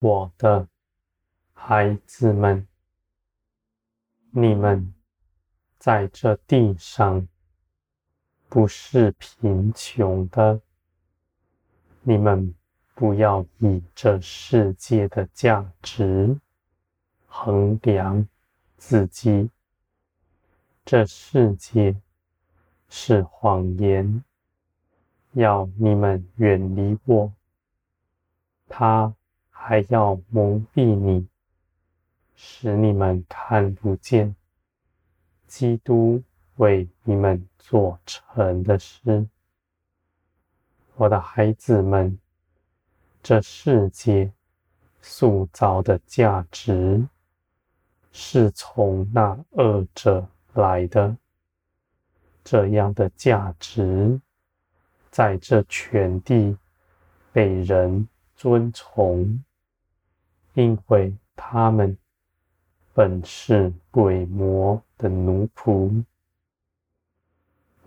我的孩子们，你们在这地上不是贫穷的，你们不要以这世界的价值衡量自己。这世界是谎言，要你们远离我。他还要蒙蔽你，使你们看不见。基督为你们做成的事。我的孩子们，这世界塑造的价值是从那二者来的，这样的价值在这全地被人尊崇，因为他们本是鬼魔的奴仆。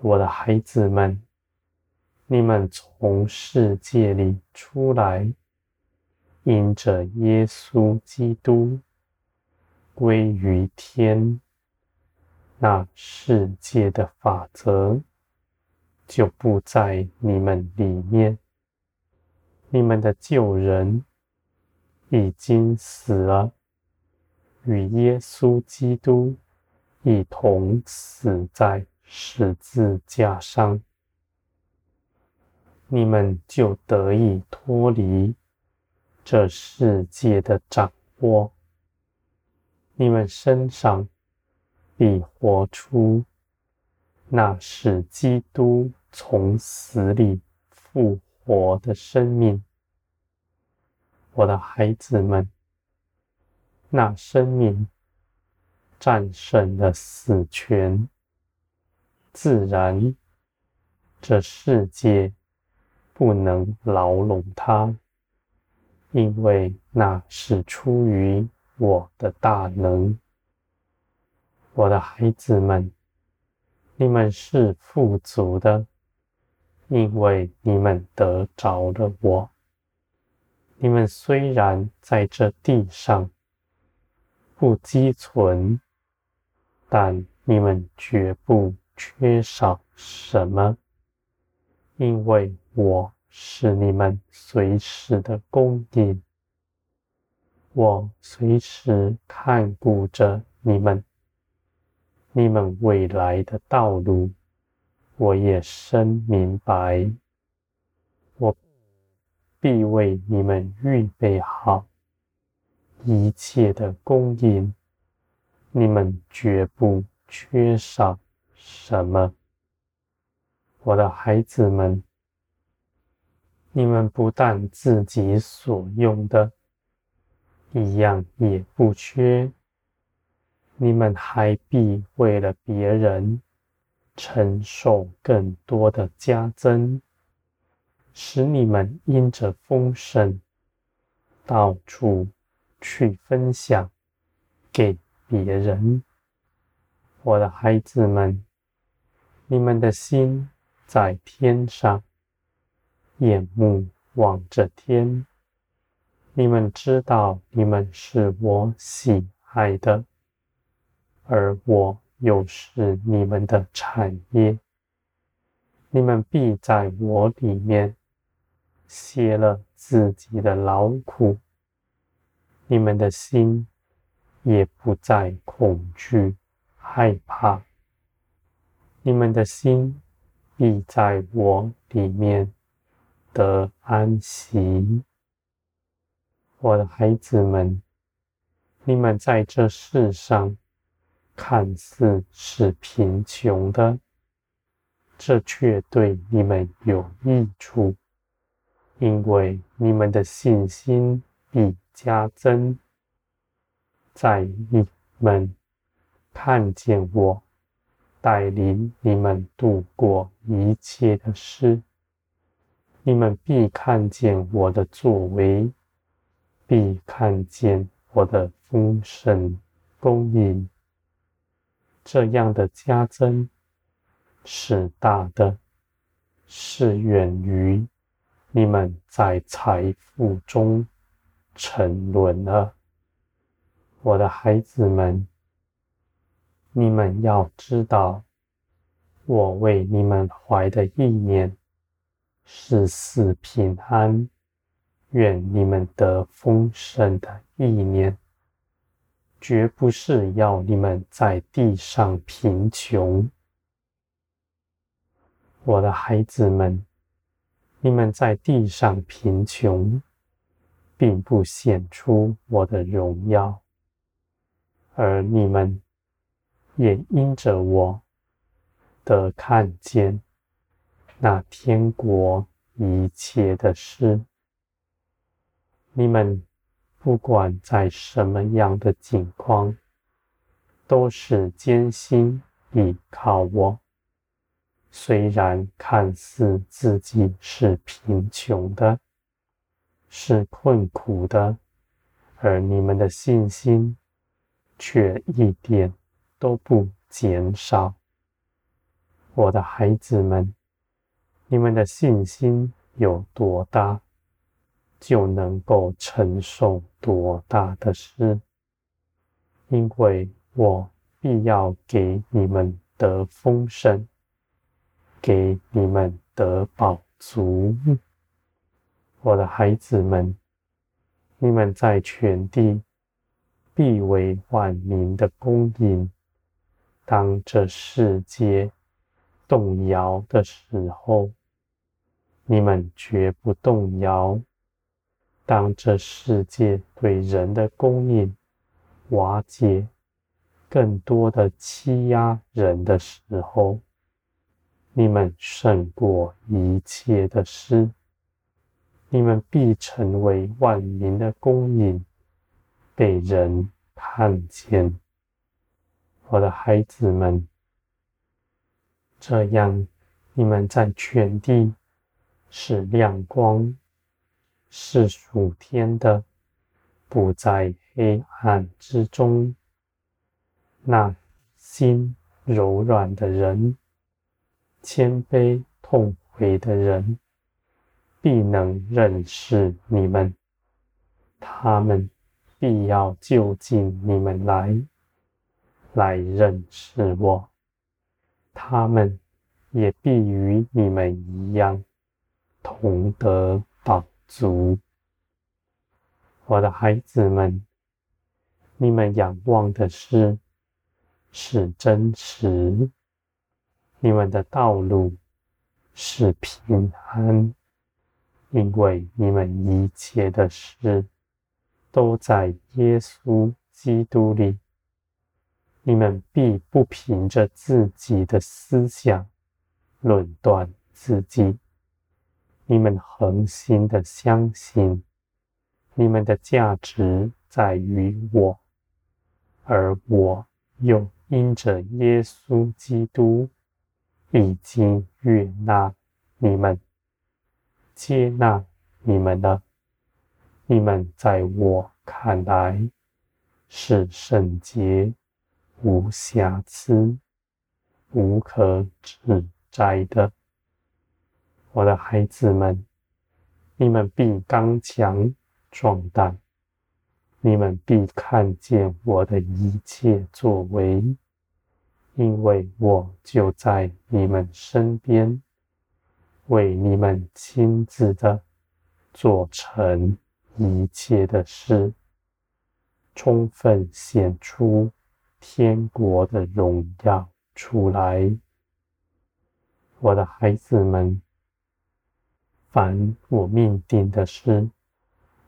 我的孩子们，你们从世界里出来，因着耶稣基督归于天。那世界的法则就不在你们里面。你们的旧人已经死了，与耶稣基督一同死在十字架上，你们就得以脱离这世界的掌握。你们身上。必活出那使基督从死里复活的生命，我的孩子们，那生命战胜了死权，自然这世界不能牢笼它，因为那是出于我的大能。我的孩子们，你们是富足的，因为你们得着了我。你们虽然在这地上不积存，但你们绝不缺少什么，因为我是你们随时的供应，我随时看顾着你们。你们未来的道路，我也深明白。必为你们预备好一切的供应，你们绝不缺少什么。我的孩子们，你们不但自己所用的，一样也不缺。你们还必为了别人承受更多的加增，使你们因着丰盛，到处去分享给别人。我的孩子们，你们的心在天上，眼目望着天。你们知道，你们是我喜爱的。而我又是你们的产业，你们必在我里面歇了自己的劳苦，你们的心也不再恐惧害怕，你们的心必在我里面得安息。我的孩子们，你们在这世上。看似是贫穷的，这却对你们有益处，因为你们的信心必加增。在你们看见我带领你们度过一切的事，你们必看见我的作为，必看见我的丰盛供应。这样的加增是大的，是远于你们在财富中沉沦了。我的孩子们，你们要知道，我为你们怀的意念是赐平安，愿你们得丰盛的意念，绝不是要你们在地上贫穷。我的孩子们，你们在地上贫穷，并不显出我的荣耀，而你们也因着我的看见那天国一切的事。你们不管在什么样的境况，都是坚心倚靠我。虽然看似自己是贫穷的，是困苦的，而你们的信心却一点都不减少。我的孩子们，你们的信心有多大，就能够承受多大的事，因为我必要给你们得丰盛。给你们得饱足，我的孩子们，你们在全地必为万民的供应。当这世界动摇的时候，你们绝不动摇；当这世界对人的供应瓦解，更多的欺压人的时候，你们胜过一切的事，你们必成为万民的供应，被人看见。我的孩子们，这样你们在全地是亮光，是属天的，不在黑暗之中。那心柔软的人。谦卑痛悔的人，必能认识你们；他们必要就近你们来，来认识我。他们也必与你们一样，同得饱足。我的孩子们，你们仰望的是，是真实。你们的道路是平安，因为你们一切的事都在耶稣基督里。你们必不凭着自己的思想论断自己，你们恒心的相信，你们的价值在于我，而我又因着耶稣基督。已经悦纳你们，接纳你们了。你们在我看来是圣洁、无瑕疵、无可指摘的。我的孩子们，你们必刚强壮胆，你们必看见我的一切作为。因为我就在你们身边，为你们亲自的做成一切的事，充分显出天国的荣耀出来。我的孩子们，凡我命定的事，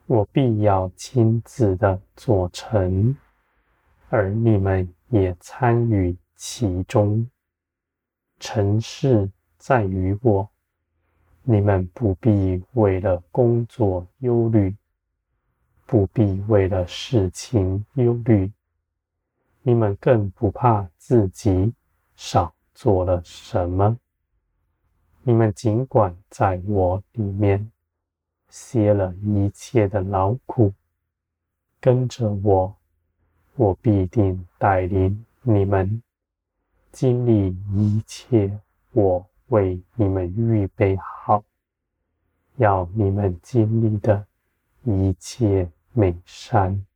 我必要亲自的做成，而你们也参与。其中，成事在于我，你们不必为了工作忧虑，不必为了事情忧虑，你们更不怕自己少做了什么。你们尽管在我里面歇了一切的劳苦，跟着我，我必定带领你们。经历一切，我为你们预备好，要你们经历的一切美善。